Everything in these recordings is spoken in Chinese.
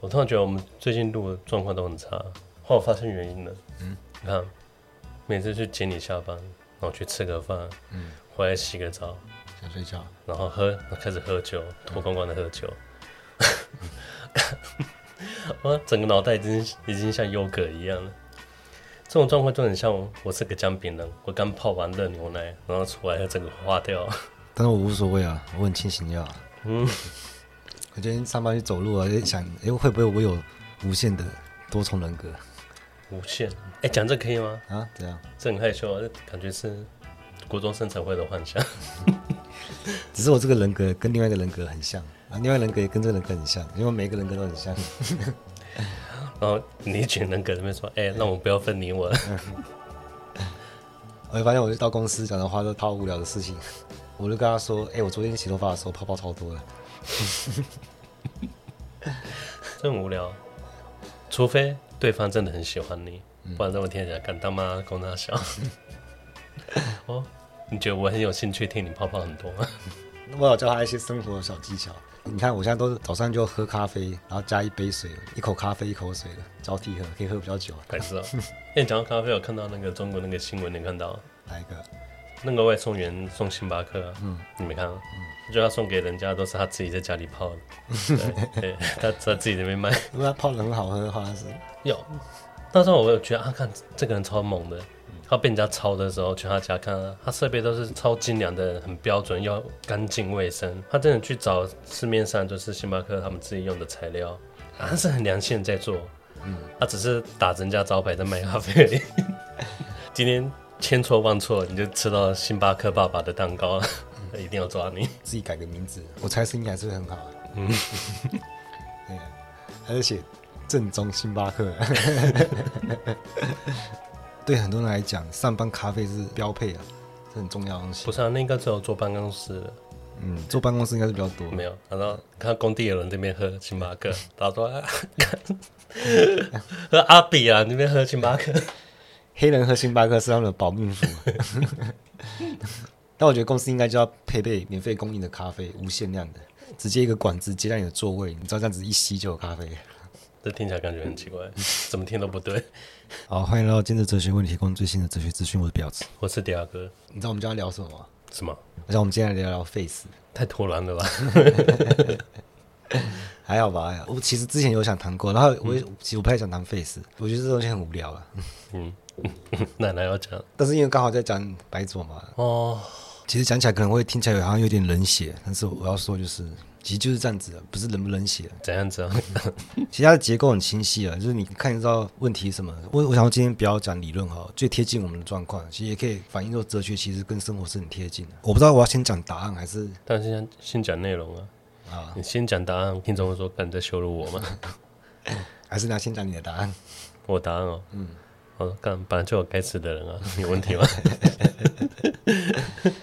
我突然觉得我们最近录的状况都很差，后来我发现原因了。嗯，你看，每次去接你下班，然后去吃个饭，嗯，回来洗个澡，想睡觉，然后喝，开始喝酒，脱光光的喝酒。我整个脑袋已经已经像优格一样了。这种状况就很像我是个姜饼人，我刚泡完热牛奶，然后出来整个化掉。但是我无所谓啊，我很清醒呀。嗯，我今天上班去走路啊，就想，哎、欸，会不会我有无限的多重人格？无限？哎、欸，讲这可以吗？啊，怎样？这很害羞啊，感觉是国中生才会的幻想。只是我这个人格跟另外一个人格很像啊，另外一个人格也跟这个人格很像，因为每个人格都很像。然 后你一群人格在那边说：“哎、欸，那我不要分你我。”我就发现，我就到公司讲的话都超无聊的事情。我就跟他说：“哎、欸，我昨天洗头发的时候泡泡超多的。” 真无聊，除非对方真的很喜欢你，不然这么听起来敢当妈公他笑。哦，你觉得我很有兴趣听你泡泡很多吗？我有教他一些生活的小技巧。你看，我现在都是早上就喝咖啡，然后加一杯水，一口咖啡一口水的交替喝，可以喝比较久。还是啊？哎，讲到咖啡，我看到那个中国那个新闻，你看到哪一个？那个外送员送星巴克，嗯，你没看到？嗯，就他送给人家都是他自己在家里泡的，对，对 他在自己那边卖。如果他泡的很好喝的话，是有。那时候我有觉得啊，看这个人超猛的。他被人家抄的时候，去他家看，他设备都是超精良的，很标准，要干净卫生。他真的去找市面上就是星巴克他们自己用的材料，还是很良心在做。嗯，他只是打人家招牌在卖咖啡而已。今天千错万错，你就吃到星巴克爸爸的蛋糕，嗯、一定要抓你。自己改个名字，我猜生意还是很好。嗯，对，还是写正宗星巴克。对很多人来讲，上班咖啡是标配啊，是很重要的东西。不是啊，那应该只有坐办公室。嗯，坐办公室应该是比较多。没有，然后看工地有人这边喝星巴克，他说：“喝阿比啊，那边喝星巴克。”黑人喝星巴克是他们的保命符。但我觉得公司应该就要配备免费供应的咖啡，无限量的，直接一个管子接在你的座位，你知道这样子一吸就有咖啡。这听起来感觉很奇怪，怎么听都不对。好，欢迎来到今日哲学问题，提供最新的哲学资讯。我是婊子，我是迪亚哥。你知道我们今天聊什么吗？什么？我想我们今天来聊聊 Face。太突然了吧？还好吧，还好。我其实之前有想谈过，然后我、嗯、其实我不太想谈 Face，我觉得这东西很无聊啊。嗯，奶奶要讲，但是因为刚好在讲白左嘛。哦。其实讲起来可能会听起来好像有点冷血，但是我要说就是。其实就是这样子的，不是冷不冷血，怎样子啊？其他的结构很清晰啊，就是你看得到问题什么。我我想说今天不要讲理论哈，最贴近我们的状况，其实也可以反映说哲学其实跟生活是很贴近的。我不知道我要先讲答案还是，但是先先讲内容啊。啊，你先讲答案，听众会说你在羞辱我吗？还是你要先讲你的答案？我答案哦，嗯，哦干本来就有该死的人啊，有问题吗？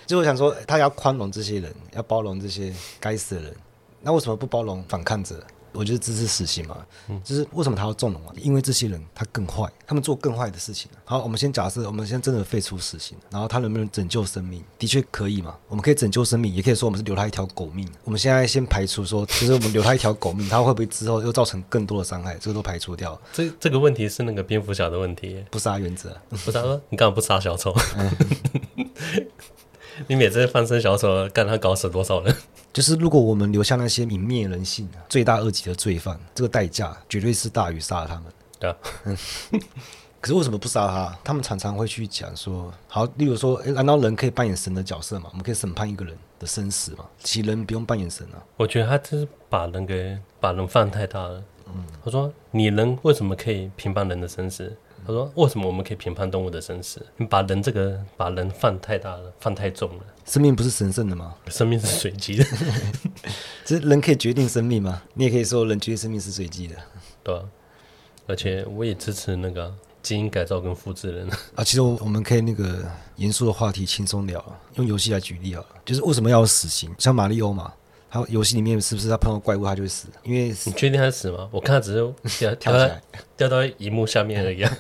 就我想说，他要宽容这些人，要包容这些该死的人。那为什么不包容反抗者？我觉得支持死刑嘛，嗯，就是为什么他要纵容啊？因为这些人他更坏，他们做更坏的事情。好，我们先假设，我们先真的废除死刑，然后他能不能拯救生命？的确可以嘛，我们可以拯救生命，也可以说我们是留他一条狗命。我们现在先排除说，其实我们留他一条狗命，他会不会之后又造成更多的伤害？这个都排除掉。这这个问题是那个蝙蝠侠的问题，不杀原则。不杀说，你干嘛不杀小丑？你每次放生小丑，干他搞死多少人？就是如果我们留下那些泯灭人性、罪大恶极的罪犯，这个代价绝对是大于杀了他们。对啊，可是为什么不杀他？他们常常会去讲说，好，例如说，诶，难道人可以扮演神的角色吗？我们可以审判一个人的生死吗？其人不用扮演神啊。我觉得他就是把人给把人放太大了。嗯，他说，你人为什么可以评判人的生死？他说：“为什么我们可以评判动物的生死？你把人这个把人放太大了，放太重了。生命不是神圣的吗？生命是随机的。这人可以决定生命吗？你也可以说人决定生命是随机的。对啊，而且我也支持那个基因改造跟复制人啊。其实我我们可以那个严肃的话题轻松聊，用游戏来举例啊，就是为什么要死刑？像马里欧嘛。”他游戏里面是不是他碰到怪物他就会死？因为你确定他是死吗？我看他只是掉 跳起来，掉到荧幕下面而已。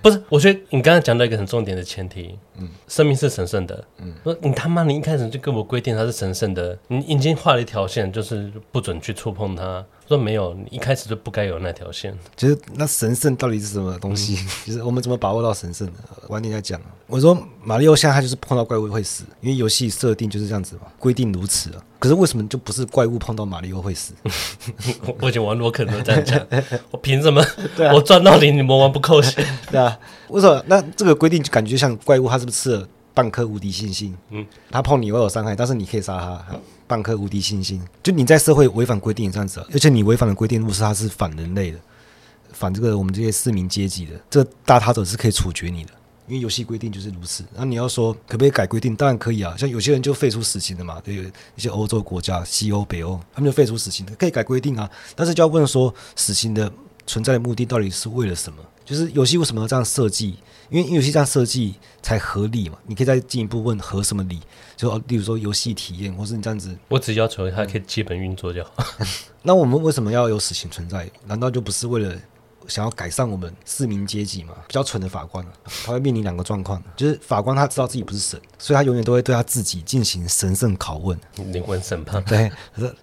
不是，我觉得你刚才讲到一个很重点的前提，嗯，生命是神圣的。嗯，说你他妈，你一开始就跟我规定它是神圣的，你已经画了一条线，就是不准去触碰它。说没有，你一开始就不该有那条线。其实那神圣到底是什么东西？其实、嗯、我们怎么把握到神圣的？晚点再讲。我说马里奥现在他就是碰到怪物会死，因为游戏设定就是这样子嘛，规定如此啊。可是为什么就不是怪物碰到马里奥会死？我以前玩洛克人都这样讲，我凭什么？我赚到你，你魔王不扣血？对啊，为什么？那这个规定就感觉像怪物，他是不是吃了半颗无敌星星？嗯，他碰你会有伤害，但是你可以杀他。半颗无敌星星，就你在社会违反规定这样子，而且你违反的规定，如果是他是反人类的，反这个我们这些市民阶级的，这个大他者是可以处决你的，因为游戏规定就是如此。那你要说可不可以改规定？当然可以啊，像有些人就废除死刑的嘛，对，一些欧洲国家、西欧、北欧，他们就废除死刑的，可以改规定啊。但是就要问说，死刑的存在的目的到底是为了什么？就是游戏为什么要这样设计？因为游戏这样设计才合理嘛。你可以再进一步问合什么理？就例如说游戏体验，或是你这样子，我只要求它可以基本运作就好。那我们为什么要有死刑存在？难道就不是为了想要改善我们市民阶级吗？比较蠢的法官，他会面临两个状况，就是法官他知道自己不是神，所以他永远都会对他自己进行神圣拷问、灵魂审判。对，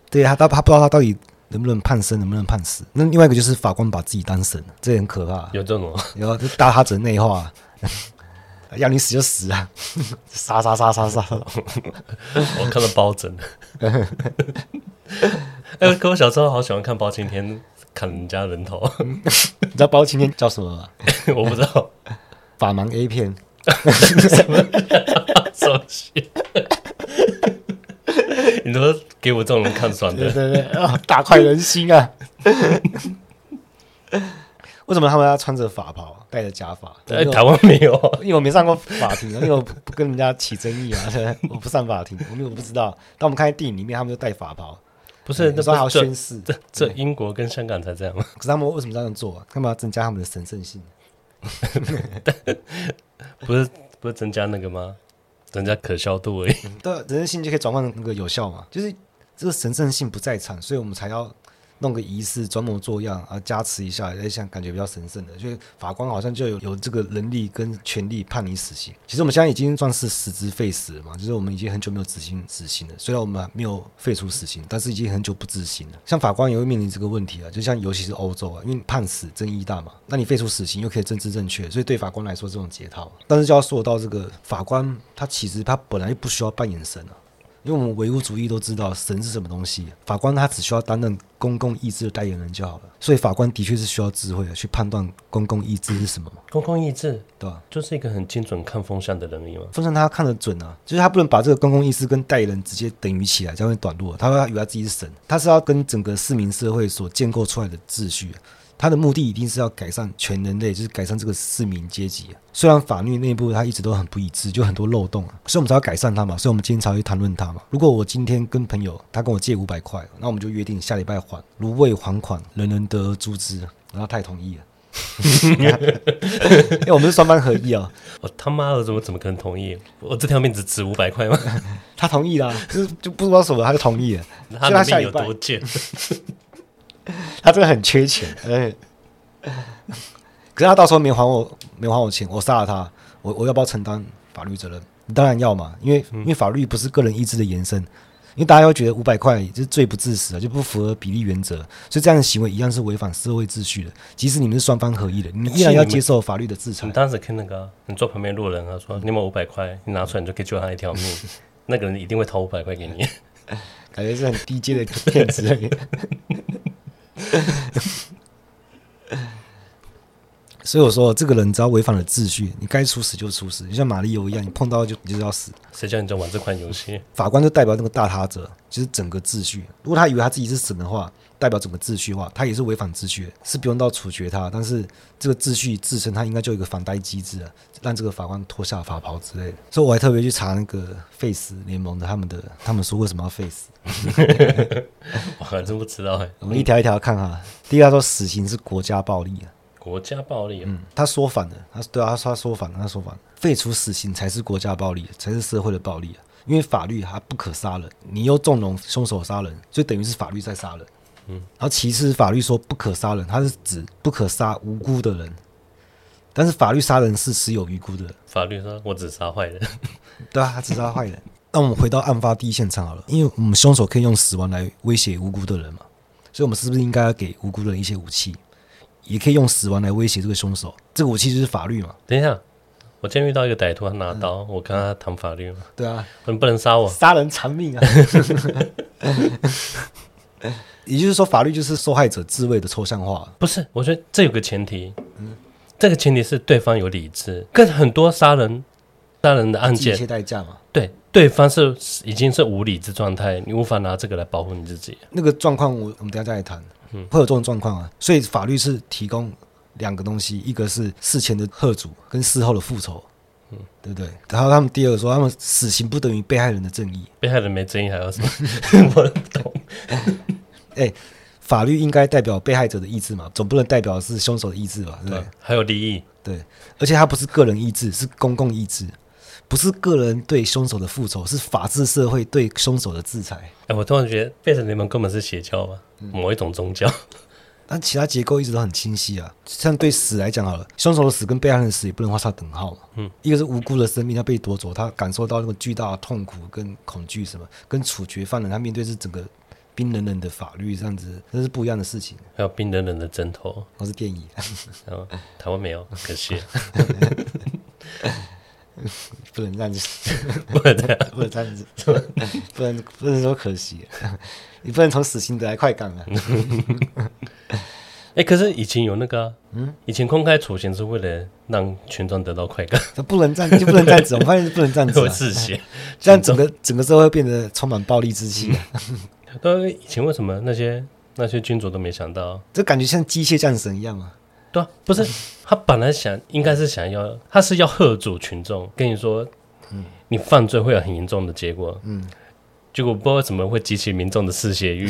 对他他他不知道他到底。能不能判生，能不能判死？那另外一个就是法官把自己当神，这很可怕。有这种？有，就大他者内化，要你死就死啊！杀杀杀杀杀！我看到包拯。哎，可我小时候好喜欢看包青天砍人家人头。你知道包青天叫什么吗？我不知道。法盲 A 片。什么？手机。你都给我这种人看爽的，对 对对，啊，大快人心啊！为什么他们要穿着法袍，戴着假发？在台湾没有，因为我没上过法庭，因为我不跟人家起争议啊，我不上法庭，我们我不知道。但我们看电影里面，他们就戴法袍，不是那时候还要宣誓。这这英国跟香港才这样吗？可是他们为什么这样做啊？他们要增加他们的神圣性？不是不是增加那个吗？增加可笑度而已，对，神圣性就可以转换成那个有效嘛，就是这个神圣性不在场，所以我们才要。弄个仪式装模作样啊，加持一下，哎，像感觉比较神圣的，所以法官好像就有有这个能力跟权力判你死刑。其实我们现在已经算是实质废死了嘛，就是我们已经很久没有执行死刑了。虽然我们没有废除死刑，但是已经很久不执行了。像法官也会面临这个问题啊，就像尤其是欧洲啊，因为判死争议大嘛，那你废除死刑又可以政治正确，所以对法官来说这种解套。但是就要说到这个法官，他其实他本来就不需要扮演神啊。因为我们唯物主义都知道神是什么东西，法官他只需要担任公共意志的代言人就好了。所以法官的确是需要智慧的去判断公共意志是什么。公共意志，对吧？就是一个很精准看风向的能力嘛。风向他看得准啊，就是他不能把这个公共意志跟代言人直接等于起来，这样会短路。他会以为他自己是神，他是要跟整个市民社会所建构出来的秩序。他的目的一定是要改善全人类，就是改善这个市民阶级。虽然法律内部他一直都很不一致，就很多漏洞啊，所以我们才要改善它嘛。所以我们今天才会谈论它嘛。如果我今天跟朋友他跟我借五百块，那我们就约定下礼拜还，如未还款，人人得而诛之。然后他也同意了，因为我们是双方合意啊。我他妈的怎么怎么可能同意？我这条命只值五百块吗？他同意啦，就是就不知道什么，他就同意了。他的命有多贱？他真的很缺钱，哎，可是他到时候没还我，没还我钱，我杀了他，我我要不要承担法律责任？你当然要嘛，因为因为法律不是个人意志的延伸，因为大家会觉得五百块就是罪不至死啊，就不符合比例原则，所以这样的行为一样是违反社会秩序的。即使你们是双方合意的，你依然要接受法律的制裁。你当时看那个，你坐旁边路人啊，说你有五百块，你拿出来你就可以救他一条命，那个人一定会掏五百块给你，感觉是很低阶的骗子。所以我说，这个人只要违反了秩序，你该处死就处死，就像马里欧一样，你碰到就你就要死。谁叫你在玩这款游戏？法官就代表那个大他者，就是整个秩序。如果他以为他自己是神的话，代表整个秩序的话，他也是违反秩序的，是不用到处决他。但是这个秩序自身，他应该就有一个反呆机制啊，让这个法官脱下法袍之类的。所以我还特别去查那个 Face 联盟的他们的，他们说为什么要废死？我还真不知道哎。我们一条一条看哈。第一个说死刑是国家暴力啊，国家暴力。嗯，他说反了，他对啊，他说他说反了，他说反了，废除死刑才是国家暴力，才是社会的暴力啊。因为法律它不可杀人，你又纵容凶手杀人，所以等于是法律在杀人。嗯，然后其次法律说不可杀人，它是指不可杀无辜的人。但是法律杀人是死有余辜的。法律说我只杀坏人，对啊，他只杀坏人。那我们回到案发第一现场好了，因为我们凶手可以用死亡来威胁无辜的人嘛，所以我们是不是应该要给无辜的人一些武器，也可以用死亡来威胁这个凶手？这个武器就是法律嘛。等一下。我今天遇到一个歹徒，他拿刀，嗯、我跟他谈法律嘛。对啊，你不能杀我，杀人偿命啊！也就是说，法律就是受害者自卫的抽象化。不是，我觉得这有个前提，嗯，这个前提是对方有理智。跟很多杀人杀人的案件，一切代价嘛。对，对方是已经是无理智状态，你无法拿这个来保护你自己。那个状况，我我们等下再来谈。嗯，会有这种状况啊，所以法律是提供。两个东西，一个是事前的贺主跟事后的复仇，嗯，对不对？然后他们第二个说，他们死刑不等于被害人的正义，被害人没正义还要什么？我不懂。哎，法律应该代表被害者的意志嘛，总不能代表是凶手的意志吧？对还有利益，对，而且它不是个人意志，是公共意志，不是个人对凶手的复仇，是法治社会对凶手的制裁。哎，我突然觉得，变成联盟根本是邪教吧？某一种宗教。但其他结构一直都很清晰啊，像对死来讲好了，凶手的死跟被害人的死也不能画上等号嘛。嗯，一个是无辜的生命他被夺走，他感受到那个巨大的痛苦跟恐惧什么，跟处决犯人他面对是整个冰冷冷的法律这样子，这是不一样的事情。还有冰冷冷的针头，都是电影。台湾没有，可惜。不能这样子，不能这样，不能这样子，不能不能说可惜，你不能从死刑得来快感啊。哎、欸，可是以前有那个、啊，嗯，以前公开处刑是为了让群众得到快感，不能这样，就不能这样子。我发现不能这样子、啊，会嗜血，这样整个整个社会变得充满暴力之气、啊。都，以前为什么那些那些君主都没想到？这感觉像机械战神一样啊。对啊，不是他本来想应该是想要，他是要吓阻群众，跟你说，嗯，你犯罪会有很严重的结果，嗯，结果不知道为什么会激起民众的嗜血欲。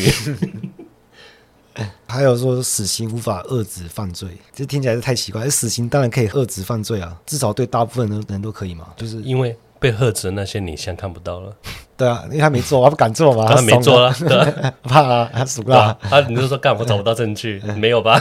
还有说死刑无法遏制犯罪，这听起来是太奇怪。死刑当然可以遏制犯罪啊，至少对大部分的人都可以嘛。就是因为被遏制的那些你现在看不到了。对啊，因为他没做，他不敢做嘛。他没做啊，对怕啊，他死不了。他，你就说干我找不到证据，没有吧？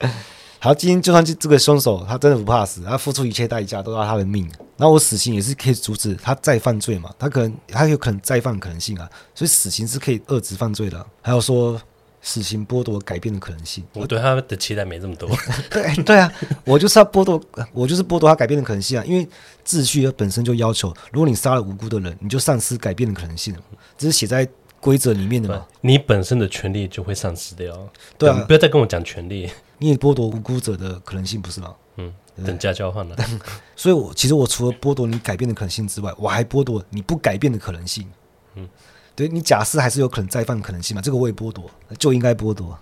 好，今天就算这这个凶手他真的不怕死，他付出一切代价都要他的命。那我死刑也是可以阻止他再犯罪嘛？他可能他有可能再犯可能性啊，所以死刑是可以遏制犯罪的。还有说。死刑剥夺改变的可能性，我对他的期待没这么多。对对啊，我就是要剥夺，我就是剥夺他改变的可能性啊！因为秩序本身就要求，如果你杀了无辜的人，你就丧失改变的可能性，这是写在规则里面的嘛。你本身的权利就会丧失掉。对啊，不要再跟我讲权利，你也剥夺无辜者的可能性，不是吗？嗯，等价交换了。所以，我其实我除了剥夺你改变的可能性之外，我还剥夺你不改变的可能性。嗯。对，你假释还是有可能再犯可能性嘛？这个我也剥夺，就应该剥夺。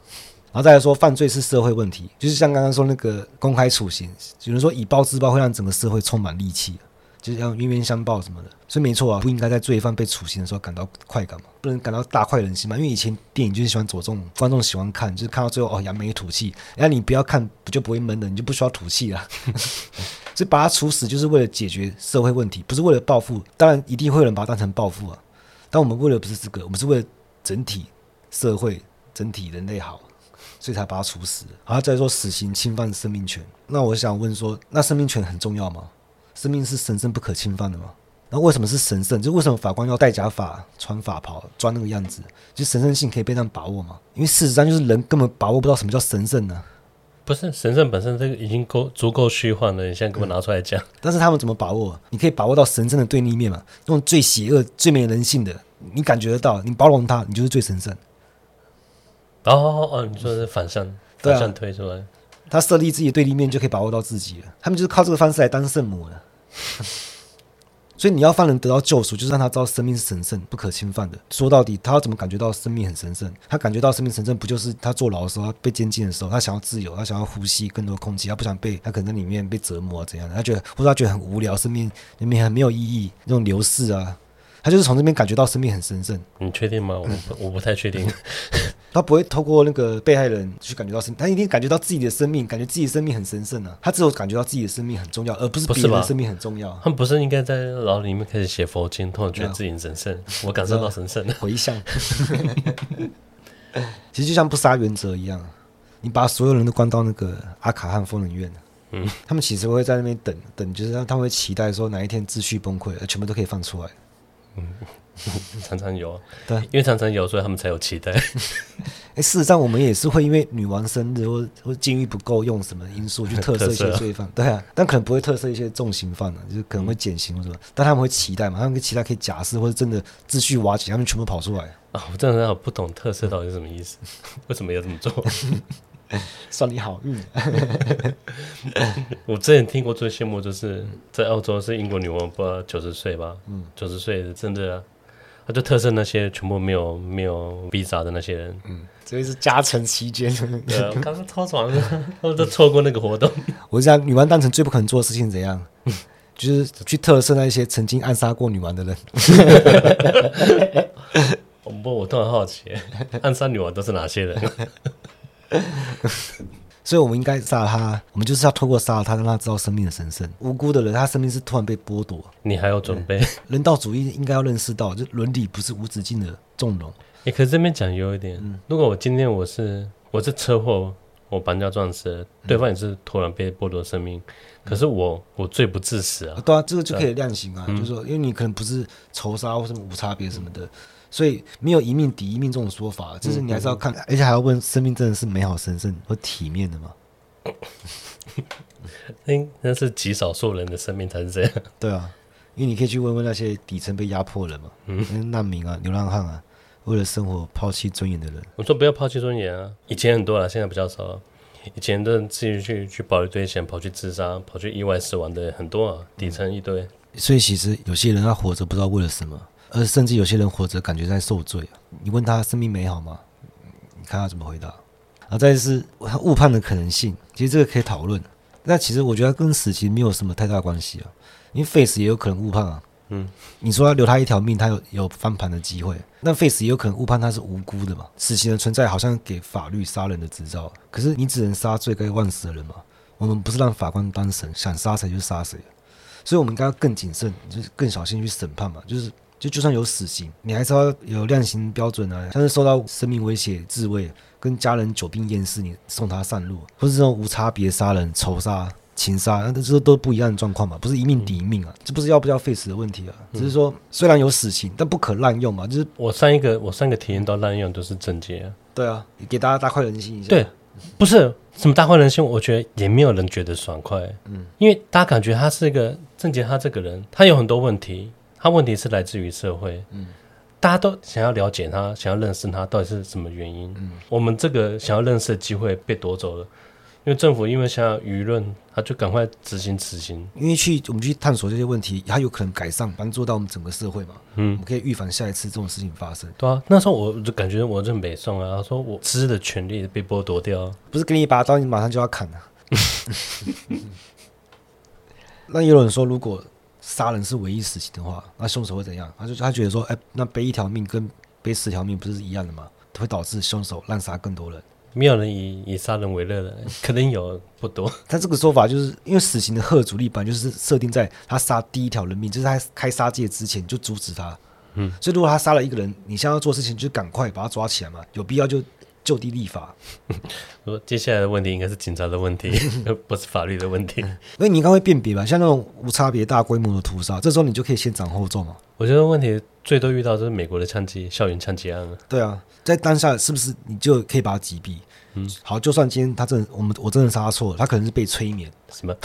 然后再来说，犯罪是社会问题，就是像刚刚说那个公开处刑，有人说以暴制暴会让整个社会充满戾气，就是要冤冤相报什么的。所以没错啊，不应该在罪犯被处刑的时候感到快感嘛，不能感到大快人心嘛。因为以前电影就是喜欢着重观众喜欢看，就是看到最后哦，扬眉吐气。然后你不要看，不就不会闷的，你就不需要吐气了。所以把他处死就是为了解决社会问题，不是为了报复。当然一定会有人把他当成报复啊。但我们为了不是这个，我们是为了整体社会、整体人类好，所以才把他处死。然后再说死刑侵犯生命权，那我想问说，那生命权很重要吗？生命是神圣不可侵犯的吗？那为什么是神圣？就为什么法官要戴假发、穿法袍、装那个样子？就神圣性可以被这样把握吗？因为事实上就是人根本把握不到什么叫神圣呢、不是神圣本身这个已经够足够虚幻了，你现在给我拿出来讲、嗯。但是他们怎么把握？你可以把握到神圣的对立面嘛？用最邪恶、最没人性的，你感觉得到，你包容他，你就是最神圣。哦哦哦，你说是反向，反向推出来。啊、他设立自己的对立面，就可以把握到自己了。他们就是靠这个方式来当圣母的。所以你要犯人得到救赎，就是让他知道生命是神圣、不可侵犯的。说到底，他要怎么感觉到生命很神圣？他感觉到生命神圣，不就是他坐牢的时候，他被监禁的时候，他想要自由，他想要呼吸更多空气，他不想被他可能在里面被折磨怎样的？他觉得或者他觉得很无聊，生命里面很没有意义，那种流逝啊。他就是从这边感觉到生命很神圣。你确定吗？我我不太确定。他不会透过那个被害人去感觉到生，他一定感觉到自己的生命，感觉自己的生命很神圣啊。他只有感觉到自己的生命很重要，而不是别人的生命很重要。他们不是应该在牢里面开始写佛经，突然觉得自己很神圣？我感受到神圣回向。其实就像不杀原则一样，你把所有人都关到那个阿卡汉疯人院，嗯，他们其实会在那边等等，就是他们会期待说哪一天秩序崩溃，全部都可以放出来。嗯，常常有，对，因为常常有，所以他们才有期待。哎，事实上我们也是会因为女王生日或或境遇不够，用什么因素去 特赦一些罪犯，对啊，但可能不会特赦一些重刑犯啊，就是可能会减刑或什么，但他们会期待嘛，他们会期待可以假释或者真的秩序瓦解，他们全部跑出来啊！我真的很不懂特赦到底是什么意思，为什么要这么做？算你好运。我之前听过最羡慕就是在澳洲是英国女王，不九十岁吧？嗯，九十岁的真的，他就特赦那些全部没有没有 visa 的那些人。嗯，这是加成期间。刚刚超爽的，他们都错过那个活动。我讲女王当成最不可能做的事情怎样？就是去特赦那些曾经暗杀过女王的人。不，我突然好奇，暗杀女王都是哪些人？所以，我们应该杀了他。我们就是要透过杀了他，让他知道生命的神圣。无辜的人，他生命是突然被剥夺。你还有准备？人道主义应该要认识到，就伦理不是无止境的纵容。哎、欸、可是这边讲有一点，嗯、如果我今天我是我是车祸，我把人家撞死了，对方也是突然被剥夺生命，嗯、可是我我罪不至死啊。对啊，这个就可以量刑啊。嗯、就是说，因为你可能不是仇杀或什么无差别什么的。嗯所以没有一命抵一命这种说法，就是你还是要看，而且还要问：生命真的是美好、神圣和体面的吗？那那是极少数人的生命才是这样。对啊，因为你可以去问问那些底层被压迫人嘛，嗯，难民啊、流浪汉啊，为了生活抛弃尊严的人。我说不要抛弃尊严啊！以前很多了，现在比较少。以前的自己去去保一堆钱，跑去自杀、跑去意外死亡的很多啊，底层一堆。所以其实有些人他活着不知道为了什么。而甚至有些人活着感觉在受罪啊！你问他生命美好吗？你看他怎么回答。然后再是他误判的可能性，其实这个可以讨论。那其实我觉得跟死刑没有什么太大关系啊，因为 Face 也有可能误判啊。嗯，你说要留他一条命，他有有翻盘的机会。那 Face 也有可能误判他是无辜的嘛？死刑的存在好像给法律杀人的执照，可是你只能杀罪该万死的人嘛？我们不是让法官当神，想杀谁就杀谁。所以我们应该要更谨慎，就是更小心去审判嘛，就是。就就算有死刑，你还是要有量刑标准啊。像是受到生命威胁、自卫，跟家人久病厌世，你送他上路，或是这种无差别杀人、仇杀、情杀，那这都不一样的状况嘛，不是一命抵一命啊。这不是要不要 face 的问题啊，只是说虽然有死刑，但不可滥用嘛。就是我上一个我上一个体验到滥用都是郑捷啊。对啊，给大家大快人心一下。对，不是什么大快人心，我觉得也没有人觉得爽快。嗯，因为大家感觉他是一个郑捷，他这个人他有很多问题。他问题是来自于社会，嗯，大家都想要了解他，想要认识他到底是什么原因，嗯，我们这个想要认识的机会被夺走了，因为政府因为想要舆论，他就赶快执行死刑，因为去我们去探索这些问题，他有可能改善帮助到我们整个社会嘛，嗯，我们可以预防下一次这种事情发生。对啊，那时候我就感觉我认北宋啊，他说我知的权利被剥夺掉，不是给你一把刀，你马上就要砍了。那也有人说如果。杀人是唯一死刑的话，那凶手会怎样？他就他觉得说，哎、欸，那背一条命跟背十条命不是一样的吗？会导致凶手滥杀更多人。没有人以以杀人为乐的，可能有不多。他这个说法就是因为死刑的贺阻力本来就是设定在他杀第一条人命，就是他开杀戒之前就阻止他。嗯，所以如果他杀了一个人，你现在要做事情就赶快把他抓起来嘛，有必要就。就地立法，说接下来的问题应该是警察的问题，不是法律的问题。所以你应该会辨别吧？像那种无差别大规模的屠杀，这时候你就可以先斩后奏嘛。我觉得问题最多遇到就是美国的枪击校园枪击案了。对啊，在当下是不是你就可以把他击毙？嗯，好，就算今天他真的我们我真的杀错了，他可能是被催眠什么？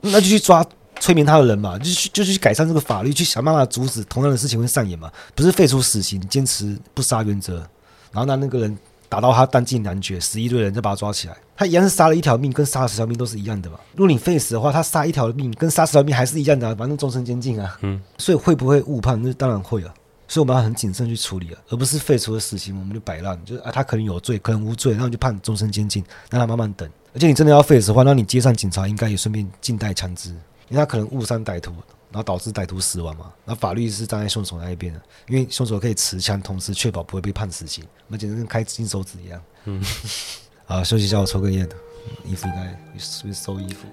那就去抓催眠他的人嘛，就去就去改善这个法律，去想办法阻止同样的事情会上演嘛。不是废除死刑，坚持不杀原则。然后那那个人打到他弹尽粮绝，十一队人，再把他抓起来。他一样是杀了一条命，跟杀了十条命都是一样的嘛。如果你废死的话，他杀一条命跟杀十条命还是一样的，反正终身监禁啊。嗯，所以会不会误判？那当然会啊。所以我们要很谨慎去处理啊，而不是废除了死刑我们就摆烂，就是啊他可能有罪，可能无罪，那我就判终身监禁，让他慢慢等。而且你真的要废死的话，那你街上警察应该也顺便静待枪支，因为他可能误伤歹徒。然后导致歹徒死亡嘛？那法律是站在凶手那一边的，因为凶手可以持枪，同时确保不会被判死刑。那简直跟开金手指一样。嗯，啊，休息一下，我抽根烟。衣服应该是不是收衣服？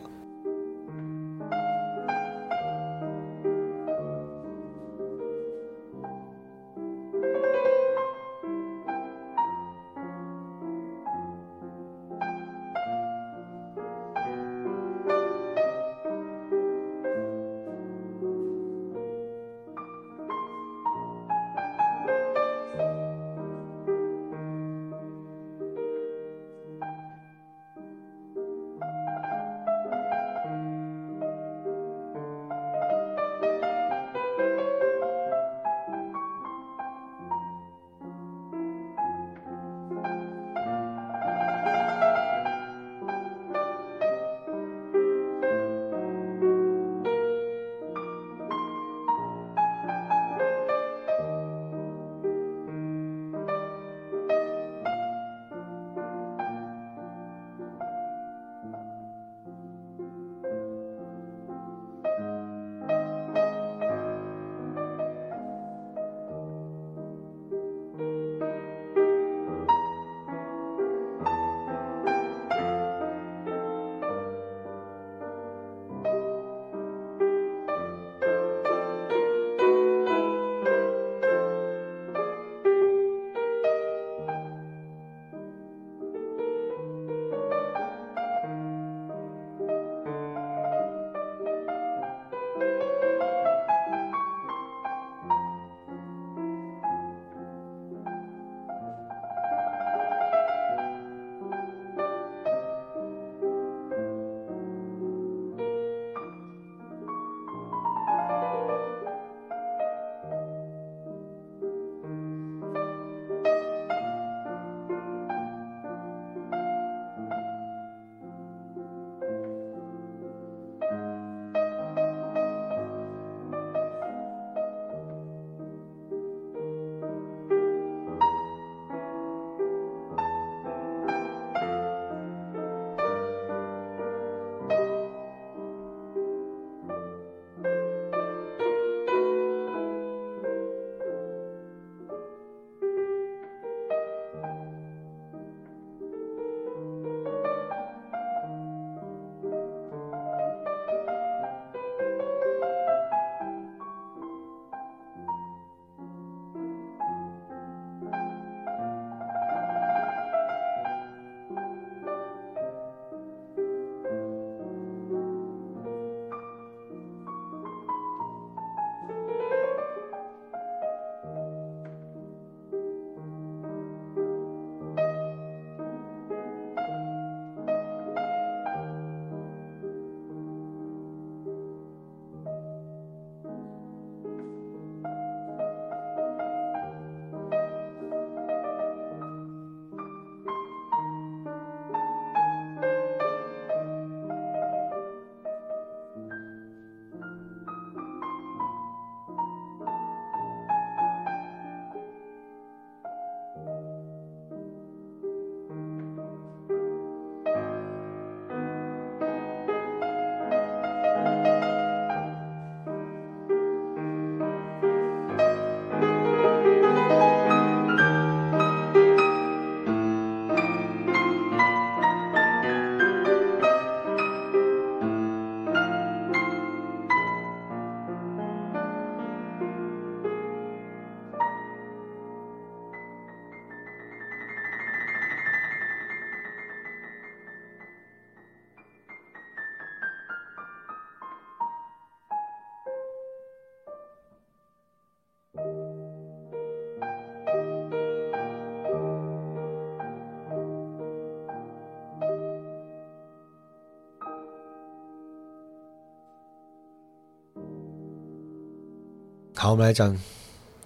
好，我们来讲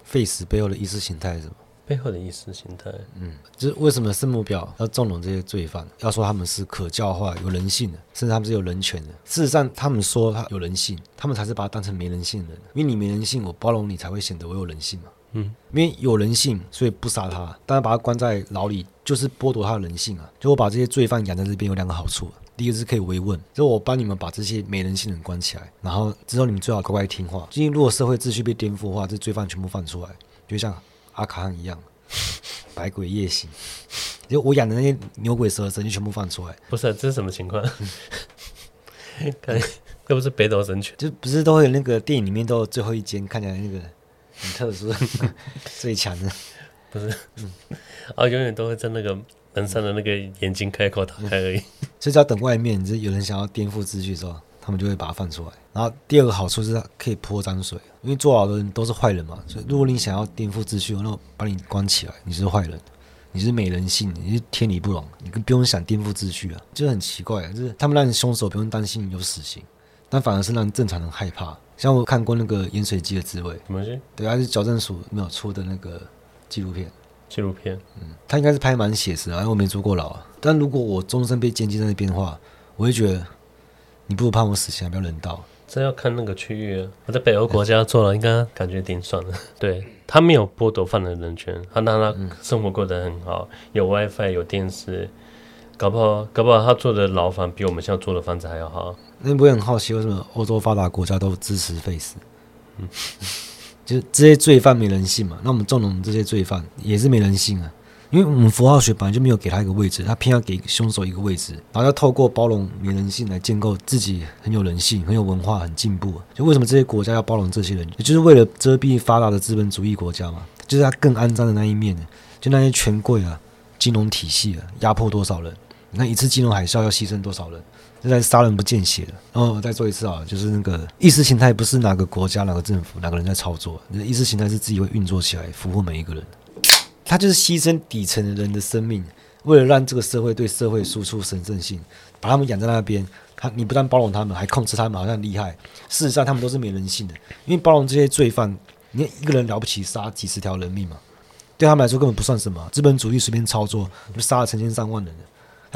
face 背后的意识形态是什么？背后的意识形态，嗯，就是为什么圣母婊要纵容这些罪犯，要说他们是可教化、有人性的，甚至他们是有人权的。事实上，他们说他有人性，他们才是把他当成没人性的人。因为你没人性，我包容你才会显得我有人性嘛。嗯，因为有人性，所以不杀他，但是把他关在牢里，就是剥夺他的人性啊。就我把这些罪犯养在这边有两个好处，第一个是可以慰问，就我帮你们把这些没人性的人关起来，然后之后你们最好乖乖听话。今天如果社会秩序被颠覆的话，这罪犯全部放出来，就像阿卡汉一样。百鬼夜行，就我养的那些牛鬼蛇神就全部放出来。不是、啊，这是什么情况？看，又不是北斗神拳，就不是都会有那个电影里面都有最后一间看起来那个很特殊、最强的，不是？嗯，啊，永远都会在那个门上的那个眼睛开口打开而已。所以只要等外面，就有人想要颠覆秩序的时候。他们就会把它放出来，然后第二个好处是它可以泼脏水，因为坐牢的人都是坏人嘛，所以如果你想要颠覆秩序，那我把你关起来，你是坏人，你是没人性，你是天理不容，你更不用想颠覆秩序啊，就很奇怪啊，就是他们让凶手不用担心有死刑，但反而是让正常人害怕。像我看过那个盐水机的滋味，什么鸡？对，还是矫正署没有出的那个纪录片，纪录片，嗯，他应该是拍蛮写实的，因为我没坐过牢啊，但如果我终身被监禁在那边的话，我会觉得。你不如判我死刑，还比较人道。这要看那个区域啊。我在北欧国家坐牢，应该感觉挺爽的。对，他没有剥夺犯人人权，他让他生活过得很好，有 WiFi，有电视，搞不好搞不好他做的牢房比我们现在做的房子还要好。那你不会很好奇，为什么欧洲发达国家都支持废死？嗯，就这些罪犯没人性嘛，那我们纵容这些罪犯也是没人性啊。因为我们符号学本来就没有给他一个位置，他偏要给凶手一个位置，然后要透过包容没人性来建构自己很有人性、很有文化、很进步。就为什么这些国家要包容这些人，也就是为了遮蔽发达的资本主义国家嘛，就是他更肮脏的那一面。就那些权贵啊、金融体系啊，压迫多少人？你看一次金融海啸要牺牲多少人？现在杀人不见血了。然后我再做一次啊，就是那个意识形态不是哪个国家、哪个政府、哪个人在操作，那意识形态是自己会运作起来，俘获每一个人。他就是牺牲底层的人的生命，为了让这个社会对社会输出神圣性，把他们养在那边。他你不但包容他们，还控制他们，好像厉害。事实上，他们都是没人性的。因为包容这些罪犯，你一个人了不起，杀几十条人命嘛，对他们来说根本不算什么。资本主义随便操作，就杀了成千上万人。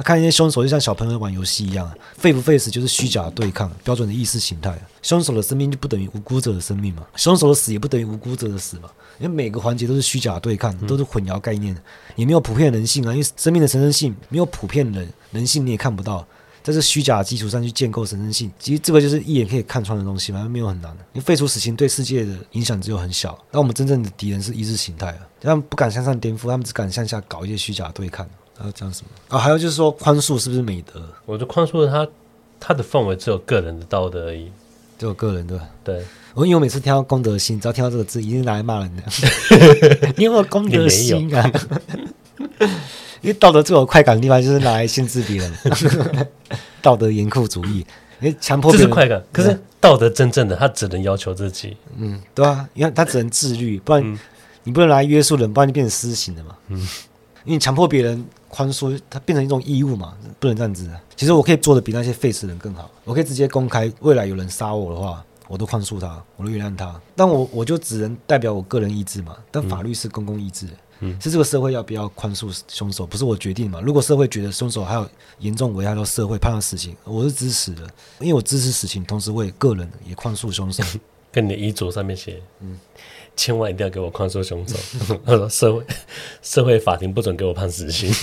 看一些凶手就像小朋友玩游戏一样，废不废死就是虚假的对抗，标准的意识形态。凶手的生命就不等于无辜者的生命嘛，凶手的死也不等于无辜者的死嘛。因为每个环节都是虚假的对抗，都是混淆概念，也没有普遍人性啊。因为生命的神圣性没有普遍人人性，你也看不到，在这虚假的基础上去建构神圣性，其实这个就是一眼可以看穿的东西嘛，没有很难。因为废除死刑对世界的影响只有很小，那我们真正的敌人是意识形态啊，他们不敢向上颠覆，他们只敢向下搞一些虚假对抗。还有讲什么啊？还有就是说宽恕是不是美德？我觉得宽恕它它的范围只有个人的道德而已，只有个人对吧？对。我因为我每次听到公德心，只要听到这个字，一定拿来骂人的。你有没有功德心啊？因为道德最有快感的地方就是拿来限制别人，道德严酷主义，因为强迫别人。这是快感，可是道德真正的他只能要求自己。嗯，对啊，因为他只能自律，不然你不能拿来约束人，不然就变成私刑了嘛。嗯，因为强迫别人宽恕，它变成一种义务嘛，不能这样子。其实我可以做的比那些废死人更好，我可以直接公开，未来有人杀我的话。我都宽恕他，我都原谅他，但我我就只能代表我个人意志嘛。但法律是公共意志，嗯，是这个社会要不要宽恕凶手，不是我决定嘛。如果社会觉得凶手还有严重危害到社会，判他死刑，我是支持的，因为我支持死刑，同时为个人也宽恕凶手。跟你的遗嘱上面写，嗯，千万一定要给我宽恕凶手。他说社会社会法庭不准给我判死刑，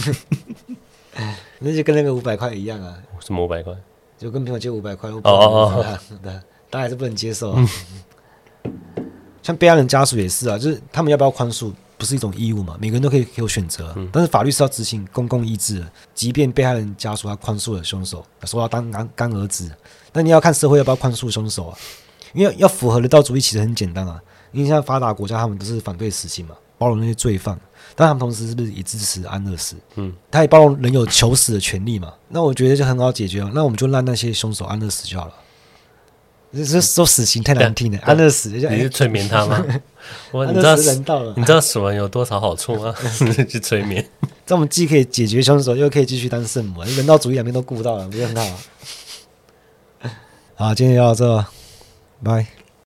那就跟那个五百块一样啊。什么五百块？就跟朋友借五百块，哦哦哦，对。大家还是不能接受啊！像被害人家属也是啊，就是他们要不要宽恕，不是一种义务嘛？每个人都可以有选择，但是法律是要执行公共意志的。即便被害人家属他宽恕了凶手，说要当干干儿子，那你要看社会要不要宽恕凶手啊？因为要符合人道主义其实很简单啊，因为像发达国家他们都是反对死刑嘛，包容那些罪犯，但他们同时是不是也支持安乐死？嗯，他也包容人有求死的权利嘛？那我觉得就很好解决啊，那我们就让那些凶手安乐死就好了。这这说死刑太难听了，安乐死。你是催眠他吗？我 你知道了你知道死亡有多少好处吗？去催眠，这我们既可以解决凶手，又可以继续当圣母，人道主义两边都顾到了，不是很好？好，今天就到这，拜。